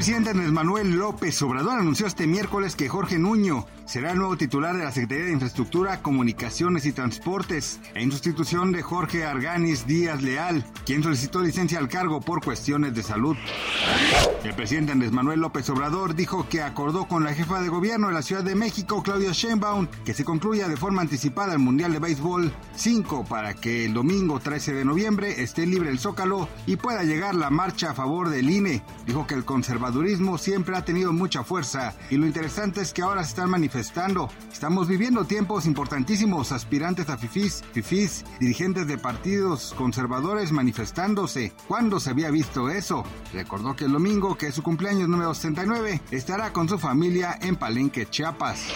El presidente Andrés Manuel López Obrador anunció este miércoles que Jorge Nuño será el nuevo titular de la Secretaría de Infraestructura, Comunicaciones y Transportes, en sustitución de Jorge Arganis Díaz Leal, quien solicitó licencia al cargo por cuestiones de salud. El presidente Andrés Manuel López Obrador dijo que acordó con la jefa de gobierno de la Ciudad de México, Claudia Sheinbaum, que se concluya de forma anticipada el Mundial de Béisbol 5 para que el domingo 13 de noviembre esté libre el Zócalo y pueda llegar la marcha a favor del INE. Dijo que el conservadurismo siempre ha tenido mucha fuerza y lo interesante es que ahora se están manifestando Estamos viviendo tiempos importantísimos, aspirantes a FIFIs, FIFIs, dirigentes de partidos conservadores manifestándose. ¿Cuándo se había visto eso? Recordó que el domingo, que es su cumpleaños número 69, estará con su familia en Palenque, Chiapas.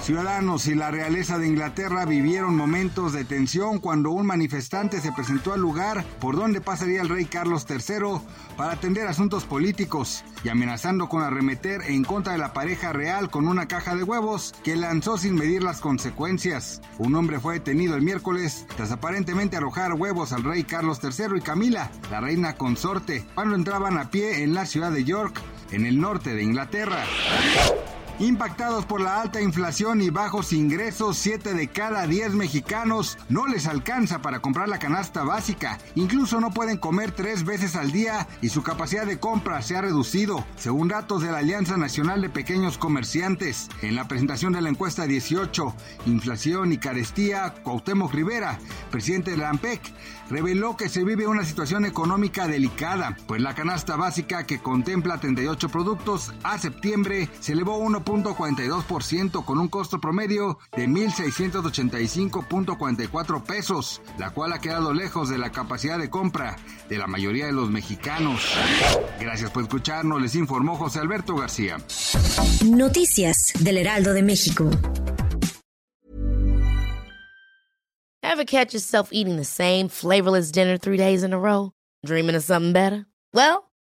Ciudadanos y la realeza de Inglaterra vivieron momentos de tensión cuando un manifestante se presentó al lugar por donde pasaría el rey Carlos III para atender asuntos políticos y amenazando con arremeter en contra de la pareja real con una caja de huevos que lanzó sin medir las consecuencias. Un hombre fue detenido el miércoles tras aparentemente arrojar huevos al rey Carlos III y Camila, la reina consorte, cuando entraban a pie en la ciudad de York, en el norte de Inglaterra. Impactados por la alta inflación y bajos ingresos, 7 de cada 10 mexicanos no les alcanza para comprar la canasta básica. Incluso no pueden comer tres veces al día y su capacidad de compra se ha reducido, según datos de la Alianza Nacional de Pequeños Comerciantes. En la presentación de la encuesta 18, Inflación y Carestía, Cuauhtémoc Rivera, presidente de la AMPEC, reveló que se vive una situación económica delicada, pues la canasta básica que contempla 38 productos a septiembre se elevó 1 .42% con un costo promedio de 1.685.44 pesos, la cual ha quedado lejos de la capacidad de compra de la mayoría de los mexicanos. Gracias por escucharnos, les informó José Alberto García. Noticias del Heraldo de México. Ever catch yourself eating the same flavorless dinner three days in a row? Dreaming of something better? Well,